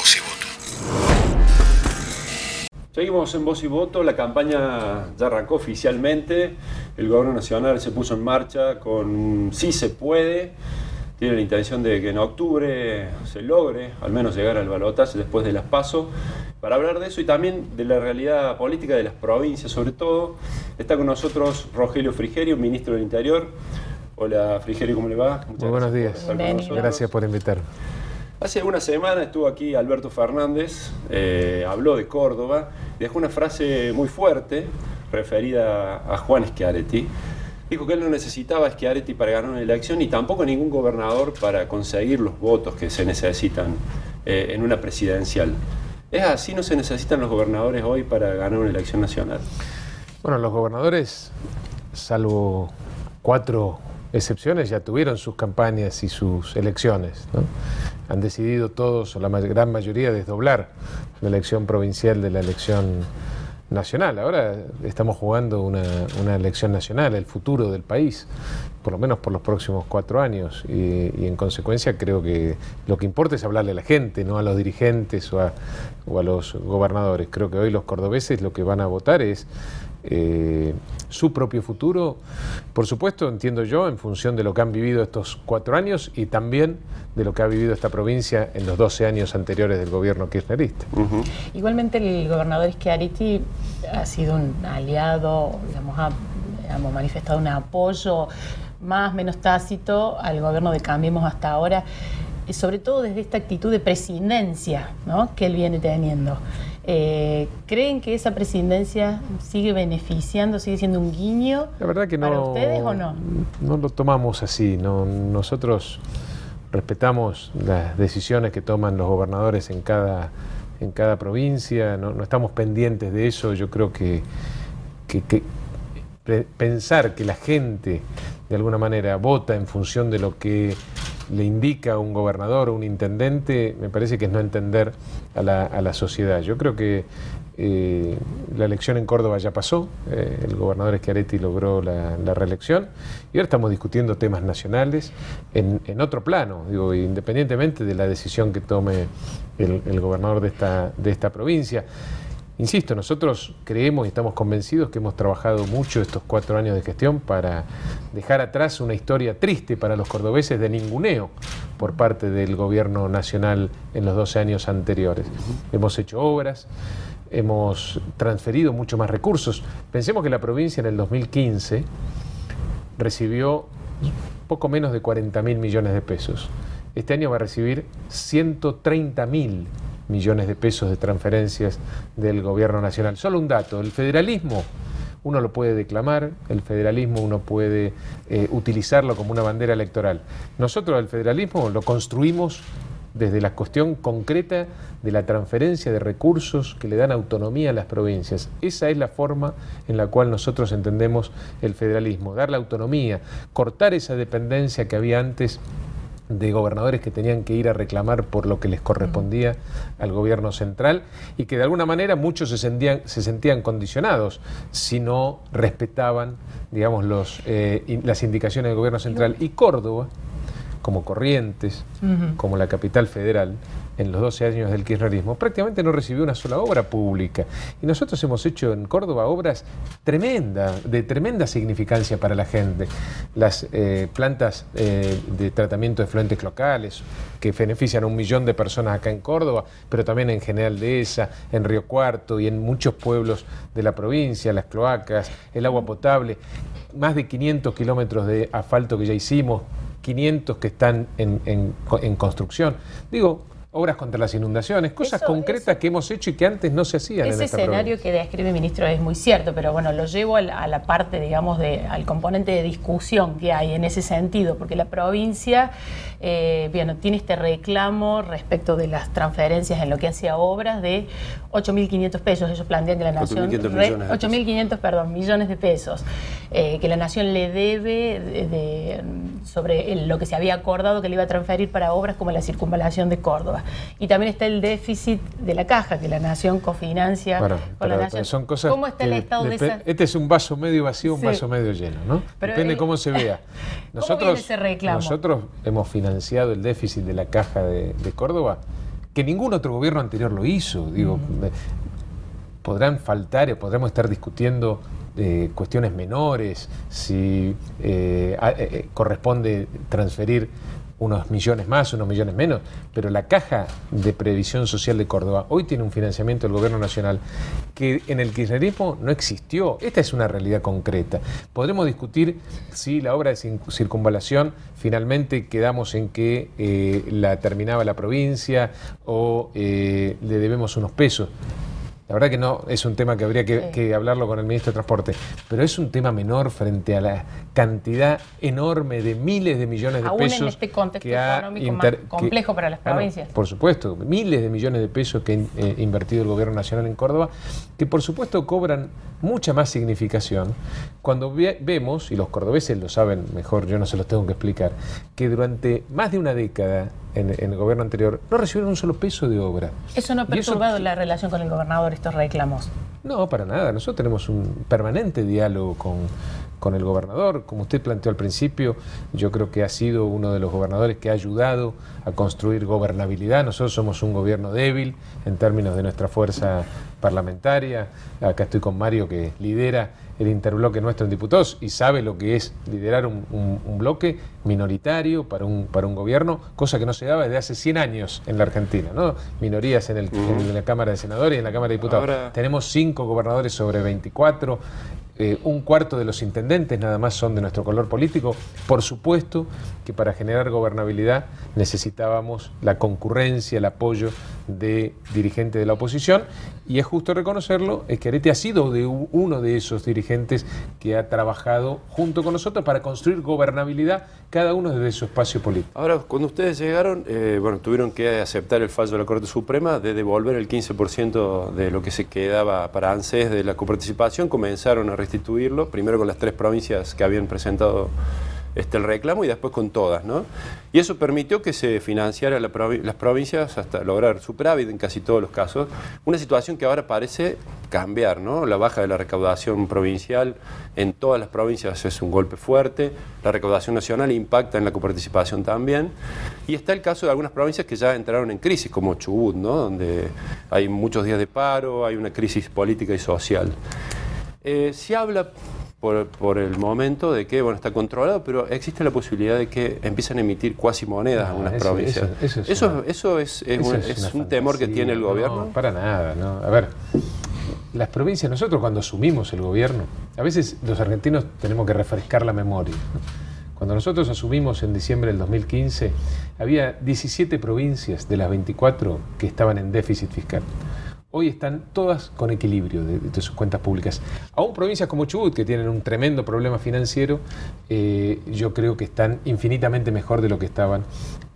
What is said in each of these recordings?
Voz y Voto. Seguimos en Voz y Voto, la campaña ya arrancó oficialmente, el gobierno nacional se puso en marcha con Sí se puede, tiene la intención de que en octubre se logre al menos llegar al balotaje después de las PASO. Para hablar de eso y también de la realidad política de las provincias sobre todo, está con nosotros Rogelio Frigerio, ministro del Interior. Hola Frigerio, ¿cómo le va? Muchas Muy buenos días. Gracias por invitarme. Hace una semana estuvo aquí Alberto Fernández, eh, habló de Córdoba, dejó una frase muy fuerte referida a Juan Schiaretti. Dijo que él no necesitaba a Schiaretti para ganar una elección y tampoco ningún gobernador para conseguir los votos que se necesitan eh, en una presidencial. ¿Es así? ¿No se necesitan los gobernadores hoy para ganar una elección nacional? Bueno, los gobernadores, salvo cuatro excepciones ya tuvieron sus campañas y sus elecciones. Han decidido todos, o la gran mayoría, desdoblar la elección provincial de la elección nacional. Ahora estamos jugando una, elección nacional, el futuro del país, por lo menos por los próximos cuatro años. Y, en consecuencia creo que lo que importa es hablarle a la gente, no a los dirigentes o a, o a los gobernadores. Creo que hoy los cordobeses lo que van a votar es eh, su propio futuro, por supuesto, entiendo yo, en función de lo que han vivido estos cuatro años y también de lo que ha vivido esta provincia en los 12 años anteriores del gobierno kirchnerista. Igualmente el gobernador Schiaretti ha sido un aliado, digamos, ha, manifestado un apoyo más menos tácito al gobierno de Cambiemos hasta ahora, sobre todo desde esta actitud de presidencia que él viene teniendo. Eh, ¿Creen que esa presidencia sigue beneficiando, sigue siendo un guiño La verdad que para ustedes o no? No lo tomamos así. No, nosotros respetamos las decisiones que toman los gobernadores en cada, en cada provincia, no, estamos pendientes de eso. Yo creo que, que pensar que la gente de alguna manera vota en función de lo que le indica un gobernador o un intendente, me parece que es no entender a la, sociedad. Yo creo que eh, la elección en Córdoba ya pasó, eh, el gobernador Schiaretti logró la, reelección y ahora estamos discutiendo temas nacionales en, otro plano, digo, independientemente de la decisión que tome el, el gobernador de esta, de esta provincia. Insisto, nosotros creemos y estamos convencidos que hemos trabajado mucho estos cuatro años de gestión para dejar atrás una historia triste para los cordobeses de ninguneo por parte del gobierno nacional en los 12 años anteriores. Hemos hecho obras, hemos transferido mucho más recursos. Pensemos que la provincia en el 2015 recibió poco menos de 40 mil millones de pesos. Este año va a recibir 130 mil millones de pesos de transferencias del gobierno nacional. Solo un dato, el federalismo uno lo puede declamar, el federalismo uno puede eh, utilizarlo como una bandera electoral. Nosotros el federalismo lo construimos desde la cuestión concreta de la transferencia de recursos que le dan autonomía a las provincias. Esa es la forma en la cual nosotros entendemos el federalismo, dar la autonomía, cortar esa dependencia que había antes de gobernadores que tenían que ir a reclamar por lo que les correspondía al gobierno central y que de alguna manera muchos se sentían, se sentían condicionados si no respetaban digamos, los, eh, las indicaciones del gobierno central. Y Córdoba, como Corrientes, como la capital federal, en los 12 años del kirchnerismo, prácticamente no recibió una sola obra pública. Y nosotros hemos hecho en Córdoba obras tremendas, de tremenda significancia para la gente. Las eh, plantas eh, de tratamiento de fluentes locales, que benefician a un millón de personas acá en Córdoba, pero también en General Dehesa, en Río Cuarto y en muchos pueblos de la provincia, las cloacas, el agua potable, más de 500 kilómetros de asfalto que ya hicimos, 500 que están en, en construcción. Digo, obras contra las inundaciones, cosas concretas que hemos hecho y que antes no se hacían. Ese escenario que describe el ministro es muy cierto, pero bueno, lo llevo a la, parte, digamos, de, al componente de discusión que hay en ese sentido, porque la provincia, eh, bueno, tiene este reclamo respecto de las transferencias en lo que hacía obras de 8.500 pesos, ellos plantean que la nación... 8.500 perdón, millones de pesos, eh, que la nación le debe de, sobre lo que se había acordado que le iba a transferir para obras como la circunvalación de Córdoba. Y también está el déficit de la caja, que la nación cofinancia con la nación. Son cosas ¿Cómo está el estado de esa? Este es un vaso medio vacío, un vaso medio lleno, ¿no? Depende cómo se vea. Nosotros, nosotros hemos financiado el déficit de la caja de, Córdoba que ningún otro gobierno anterior lo hizo. Digo, podrán faltar y podremos estar discutiendo eh, cuestiones menores, si eh, eh, corresponde transferir unos millones más, unos millones menos, pero la caja de previsión social de Córdoba hoy tiene un financiamiento del gobierno nacional que en el kirchnerismo no existió. Esta es una realidad concreta. Podremos discutir si la obra de circunvalación finalmente quedamos en que la terminaba la provincia o le debemos unos pesos. La verdad que no es un tema que habría que, hablarlo con el ministro de Transporte, pero es un tema menor frente a la cantidad enorme de miles de millones de pesos. en este contexto económico complejo para las provincias. por supuesto, miles de millones de pesos que ha eh, invertido el gobierno nacional en Córdoba, que por supuesto cobran mucha más significación cuando vemos, y los cordobeses lo saben mejor, yo no se los tengo que explicar, que durante más de una década en, el gobierno anterior no recibieron un solo peso de obra. ¿Eso no ha perturbado la relación con el gobernador, estos reclamos? No, para nada. Nosotros tenemos un permanente diálogo con, con el gobernador. Como usted planteó al principio, yo creo que ha sido uno de los gobernadores que ha ayudado a construir gobernabilidad. Nosotros somos un gobierno débil en términos de nuestra fuerza parlamentaria. Acá estoy con Mario que lidera el interbloque nuestro en diputados y sabe lo que es liderar un, bloque minoritario para un, para un gobierno, cosa que no se daba desde hace 100 años en la Argentina. ¿no? Minorías en, el, en la Cámara de Senadores y en la Cámara de Diputados. Tenemos cinco gobernadores sobre 24. Eh, un cuarto de los intendentes nada más son de nuestro color político. Por supuesto que para generar gobernabilidad necesitábamos la concurrencia, el apoyo de dirigentes de la oposición y es justo reconocerlo, es que Arete ha sido de uno de esos dirigentes que ha trabajado junto con nosotros para construir gobernabilidad cada uno desde su espacio político. Ahora, cuando ustedes llegaron, eh, bueno, tuvieron que aceptar el fallo de la Corte Suprema de devolver el 15% de lo que se quedaba para ANSES de la coparticipación, comenzaron a restituirlo, primero con las tres provincias que habían presentado este, el reclamo y después con todas. ¿no? Y eso permitió que se financiara las provincias hasta lograr superávit en casi todos los casos. Una situación que ahora parece cambiar. ¿no? La baja de la recaudación provincial en todas las provincias es un golpe fuerte. La recaudación nacional impacta en la coparticipación también. Y está el caso de algunas provincias que ya entraron en crisis, como Chubut, ¿no? donde hay muchos días de paro, hay una crisis política y social. Eh, se habla por, el momento de que bueno está controlado, pero existe la posibilidad de que empiecen a emitir cuasi monedas en algunas provincias. Eso, eso, es, es, un, temor que tiene el gobierno. No, para nada, ¿no? A ver, las provincias, nosotros cuando asumimos el gobierno, a veces los argentinos tenemos que refrescar la memoria. Cuando nosotros asumimos en diciembre del 2015, había 17 provincias de las 24 que estaban en déficit fiscal hoy están todas con equilibrio de, sus cuentas públicas. Aún provincias como Chubut, que tienen un tremendo problema financiero, eh, yo creo que están infinitamente mejor de lo que estaban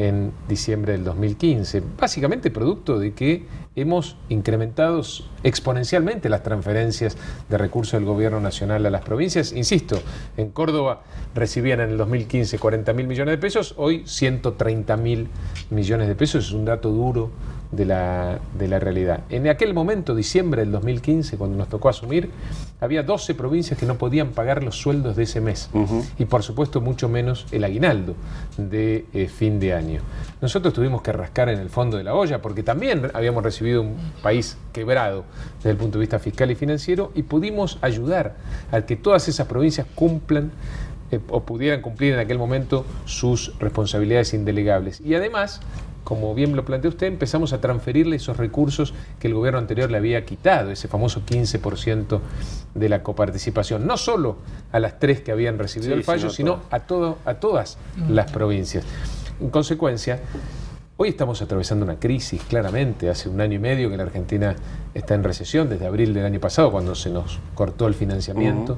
en diciembre del 2015. Básicamente producto de que hemos incrementado exponencialmente las transferencias de recursos del gobierno nacional a las provincias. Insisto, en Córdoba recibían en el 2015 40 mil millones de pesos, hoy 130 mil millones de pesos, es un dato duro de la, de la realidad. En aquel momento, diciembre del 2015, cuando nos tocó asumir, había 12 provincias que no podían pagar los sueldos de ese mes y por supuesto mucho menos el aguinaldo de eh, fin de año. Nosotros tuvimos que rascar en el fondo de la olla porque también habíamos recibido un país quebrado desde el punto de vista fiscal y financiero y pudimos ayudar a que todas esas provincias cumplan eh, o pudieran cumplir en aquel momento sus responsabilidades indelegables. Y además como bien lo planteó usted, empezamos a transferirle esos recursos que el gobierno anterior le había quitado, ese famoso 15% de la coparticipación, no solo a las tres que habían recibido el fallo, sino, a, todo, a todas mm. las provincias. En consecuencia, Hoy estamos atravesando una crisis, claramente. Hace un año y medio que la Argentina está en recesión, desde abril del año pasado, cuando se nos cortó el financiamiento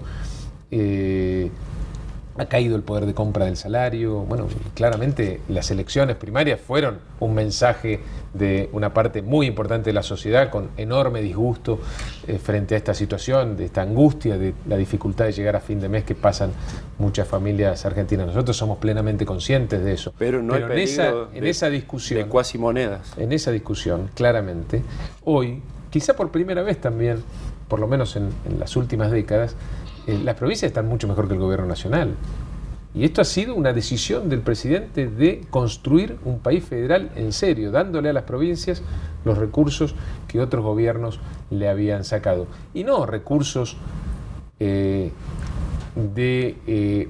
ha caído el poder de compra del salario. Bueno, claramente las elecciones primarias fueron un mensaje de una parte muy importante de la sociedad con enorme disgusto eh, frente a esta situación, de esta angustia, de la dificultad de llegar a fin de mes que pasan muchas familias argentinas. Nosotros somos plenamente conscientes de eso. Pero no hay en, esa, en esa discusión. De cuasi monedas. En esa discusión, claramente, hoy, quizá por primera vez también, por lo menos en las últimas décadas, las provincias están mucho mejor que el gobierno nacional. Y esto ha sido una decisión del presidente de construir un país federal en serio, dándole a las provincias los recursos que otros gobiernos le habían sacado. Y no recursos eh, de eh,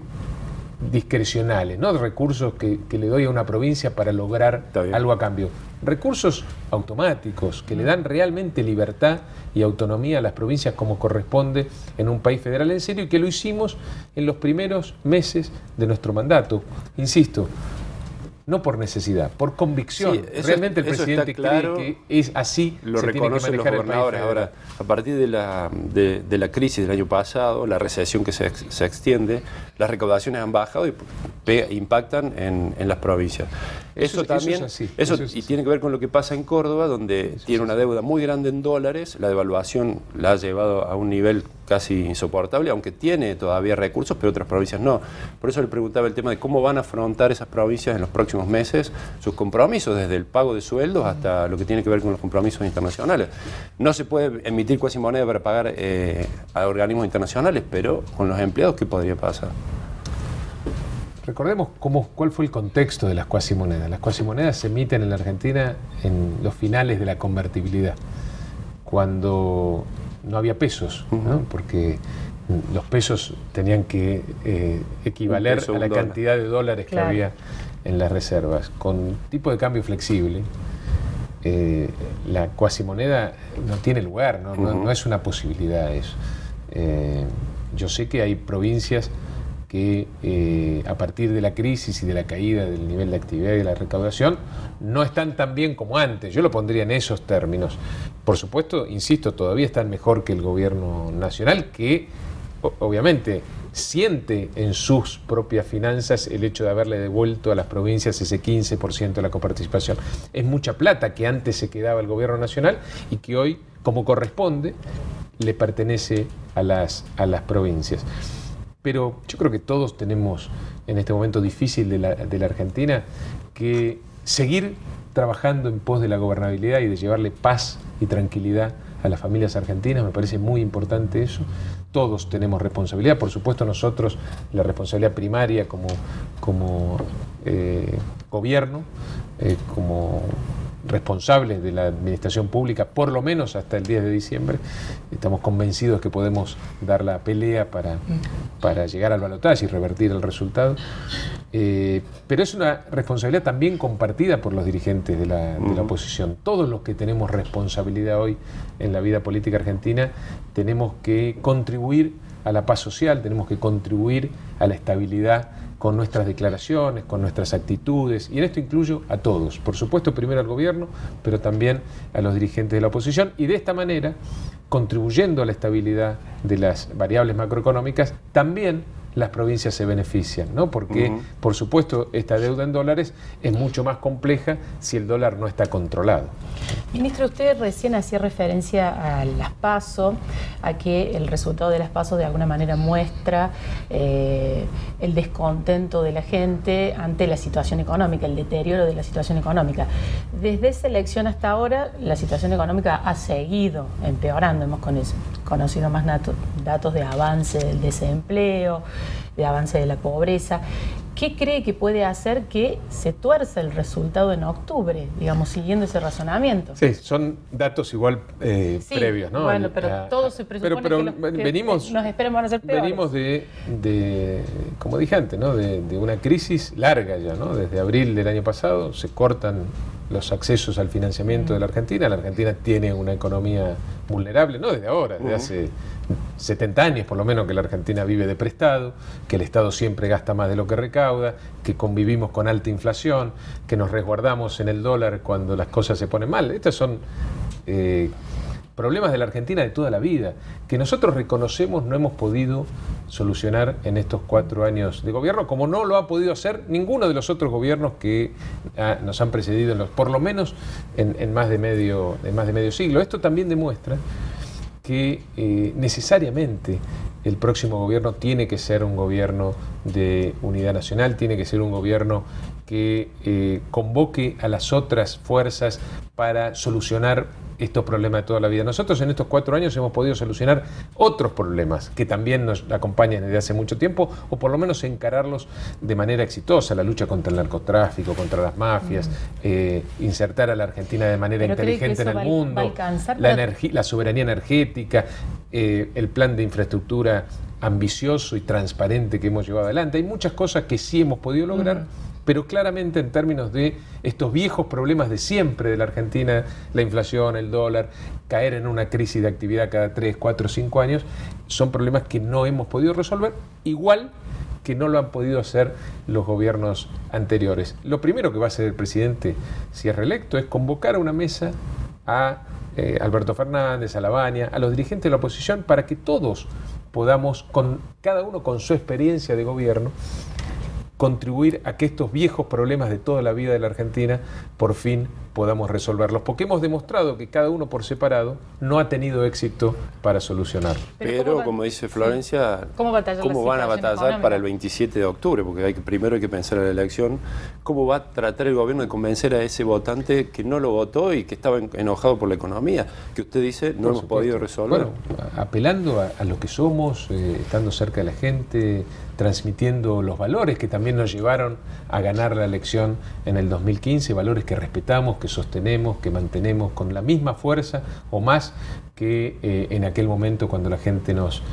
discrecionales, no recursos que, le doy a una provincia para lograr algo a cambio. Recursos automáticos que le dan realmente libertad y autonomía a las provincias como corresponde en un país federal en serio y que lo hicimos en los primeros meses de nuestro mandato. Insisto, no por necesidad, por convicción. Realmente el presidente cree que es así. Lo reconocen los gobernadores. Ahora, a partir de la, de, la crisis del año pasado, la recesión que se, se extiende, las recaudaciones han bajado y impactan en, en las provincias. Eso, también, eso, y tiene que ver con lo que pasa en Córdoba, donde tiene una deuda muy grande en dólares, la devaluación la ha llevado a un nivel casi insoportable, aunque tiene todavía recursos, pero otras provincias no. Por eso le preguntaba el tema de cómo van a afrontar esas provincias en los próximos meses sus compromisos, desde el pago de sueldos hasta lo que tiene que ver con los compromisos internacionales. No se puede emitir cuasi moneda para pagar eh, a organismos internacionales, pero con los empleados, ¿qué podría pasar? Recordemos cómo, cuál fue el contexto de las cuasimonedas. Las cuasimonedas se emiten en la Argentina en los finales de la convertibilidad, cuando no había pesos, porque los pesos tenían que eh, equivaler a la cantidad de dólares que había en las reservas. Con tipo de cambio flexible, eh, la cuasimoneda no tiene lugar, no, es una posibilidad eso. Eh, yo sé que hay provincias que eh, a partir de la crisis y de la caída del nivel de actividad y de la recaudación no están tan bien como antes. Yo lo pondría en esos términos. Por supuesto, insisto, todavía están mejor que el gobierno nacional, que obviamente siente en sus propias finanzas el hecho de haberle devuelto a las provincias ese 15% de la coparticipación. Es mucha plata que antes se quedaba el gobierno nacional y que hoy, como corresponde, le pertenece a las, a las provincias. Pero yo creo que todos tenemos en este momento difícil de la, Argentina que seguir trabajando en pos de la gobernabilidad y de llevarle paz y tranquilidad a las familias argentinas. Me parece muy importante eso. Todos tenemos responsabilidad, por supuesto nosotros la responsabilidad primaria como, como eh, gobierno, eh, como responsables de la administración pública, por lo menos hasta el 10 de diciembre. Estamos convencidos que podemos dar la pelea para, para llegar al balotaje y revertir el resultado. Eh, pero es una responsabilidad también compartida por los dirigentes de la, de la oposición. Todos los que tenemos responsabilidad hoy en la vida política argentina tenemos que contribuir a la paz social, tenemos que contribuir a la estabilidad con nuestras declaraciones, con nuestras actitudes, y en esto incluyo a todos, por supuesto primero al gobierno, pero también a los dirigentes de la oposición, y de esta manera, contribuyendo a la estabilidad de las variables macroeconómicas, también las provincias se benefician, ¿no? Porque, por supuesto, esta deuda en dólares es mucho más compleja si el dólar no está controlado. Ministro, usted recién hacía referencia a las PASO, a que el resultado de las PASO de alguna manera muestra eh, el descontento de la gente ante la situación económica, el deterioro de la situación económica. Desde esa elección hasta ahora, la situación económica ha seguido empeorando. Hemos conocido más datos de avance del desempleo, de avance de la pobreza. ¿Qué cree que puede hacer que se tuerza el resultado en octubre, digamos, siguiendo ese razonamiento? Sí, son datos igual eh, previos, ¿no? Bueno, pero todo se presupone pero, que, venimos, nos esperemos a ser peores. Venimos de, como dije antes, ¿no? De, de, una crisis larga ya, ¿no? Desde abril del año pasado se cortan los accesos al financiamiento de la Argentina. La Argentina tiene una economía vulnerable, no desde ahora, desde hace 70 años por lo menos que la Argentina vive de prestado, que el Estado siempre gasta más de lo que recauda, que convivimos con alta inflación, que nos resguardamos en el dólar cuando las cosas se ponen mal. Estas son eh, problemas de la Argentina de toda la vida, que nosotros reconocemos no hemos podido solucionar en estos cuatro años de gobierno, como no lo ha podido hacer ninguno de los otros gobiernos que ah, nos han precedido, en los, por lo menos en, más de medio, más de medio siglo. Esto también demuestra que eh, necesariamente el próximo gobierno tiene que ser un gobierno de unidad nacional, tiene que ser un gobierno que eh, convoque a las otras fuerzas para solucionar estos problemas de toda la vida. Nosotros en estos cuatro años hemos podido solucionar otros problemas que también nos acompañan desde hace mucho tiempo, o por lo menos encararlos de manera exitosa, la lucha contra el narcotráfico, contra las mafias, mm. eh, insertar a la Argentina de manera inteligente en el mundo, la, la soberanía energética, eh, el plan de infraestructura ambicioso y transparente que hemos llevado adelante. Hay muchas cosas que sí hemos podido lograr. Mm pero claramente en términos de estos viejos problemas de siempre de la Argentina, la inflación, el dólar, caer en una crisis de actividad cada 3, 4, 5 años, son problemas que no hemos podido resolver, igual que no lo han podido hacer los gobiernos anteriores. Lo primero que va a hacer el presidente, si es reelecto, es convocar a una mesa a eh, Alberto Fernández, a Lavagna, a los dirigentes de la oposición, para que todos podamos, cada uno con su experiencia de gobierno, contribuir a que estos viejos problemas de toda la vida de la Argentina por fin podamos resolverlos, porque hemos demostrado que cada uno por separado no ha tenido éxito para solucionar. Pero, como dice Florencia, ¿cómo, van a batallar para el 27 de octubre? Porque hay que, primero hay que pensar en la elección. ¿Cómo va a tratar el gobierno de convencer a ese votante que no lo votó y que estaba enojado por la economía? Que usted dice no hemos podido resolver. Bueno, apelando a, lo que somos, eh, estando cerca de la gente, transmitiendo los valores que también nos llevaron a ganar la elección en el 2015, valores que respetamos, que sostenemos, que mantenemos con la misma fuerza o más que eh, en aquel momento cuando la gente nos,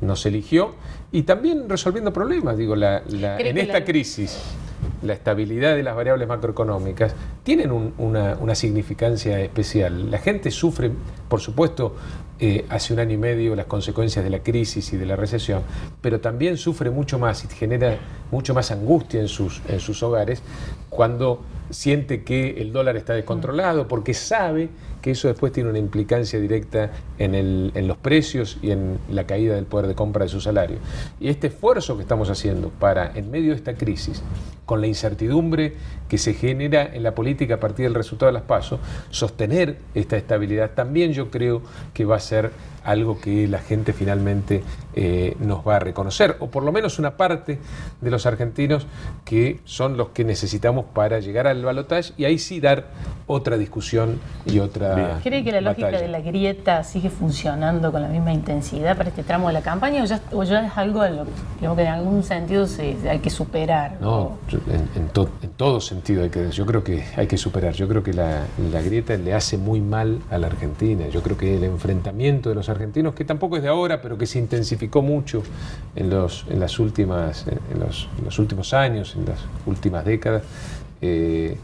nos eligió y también resolviendo problemas. Digo, la, en esta crisis, la estabilidad de las variables macroeconómicas tienen una, una, significancia especial. La gente sufre, por supuesto, eh, hace un año y medio las consecuencias de la crisis y de la recesión, pero también sufre mucho más y genera mucho más angustia en sus, en sus hogares cuando siente que el dólar está descontrolado, porque sabe que eso después tiene una implicancia directa en, los precios y en la caída del poder de compra de su salario. Y este esfuerzo que estamos haciendo para, en medio de esta crisis, con la incertidumbre que se genera en la política a partir del resultado de las pasos, sostener esta estabilidad también yo creo que va a ser algo que la gente finalmente eh, nos va a reconocer, o por lo menos una parte de los argentinos que son los que necesitamos para llegar al balotaje y ahí sí dar otra discusión y otra. ¿Cree que la lógica de la grieta sigue funcionando con la misma intensidad para este tramo de la campaña o ya, es algo que en algún sentido se, hay que superar? No, en, todo sentido hay que, yo creo que hay que superar. Yo creo que la, la grieta le hace muy mal a la Argentina. Yo creo que el enfrentamiento de los argentinos, que tampoco es de ahora, pero que se intensificó mucho en los, en las últimas, en los, los últimos años, en las últimas décadas, eh,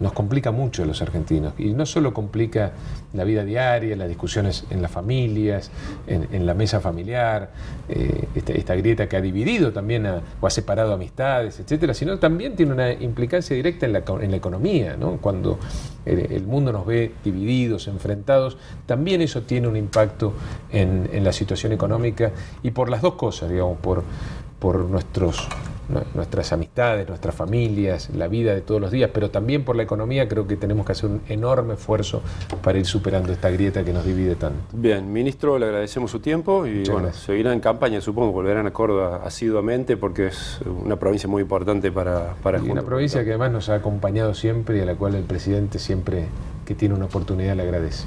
nos complica mucho a los argentinos. Y no solo complica la vida diaria, las discusiones en las familias, en, la mesa familiar, eh, esta, grieta que ha dividido también o ha separado amistades, etcétera, sino también tiene una implicancia directa en la, en la economía. ¿no? Cuando el, mundo nos ve divididos, enfrentados, también eso tiene un impacto en, en la situación económica y por las dos cosas, digamos, por, por nuestros nuestras amistades, nuestras familias, la vida de todos los días, pero también por la economía creo que tenemos que hacer un enorme esfuerzo para ir superando esta grieta que nos divide tanto. Bien, ministro, le agradecemos su tiempo y bueno, seguirá en campaña, supongo, volverán a Córdoba asiduamente porque es una provincia muy importante para, para y Una provincia que además nos ha acompañado siempre y a la cual el presidente siempre que tiene una oportunidad le agradece.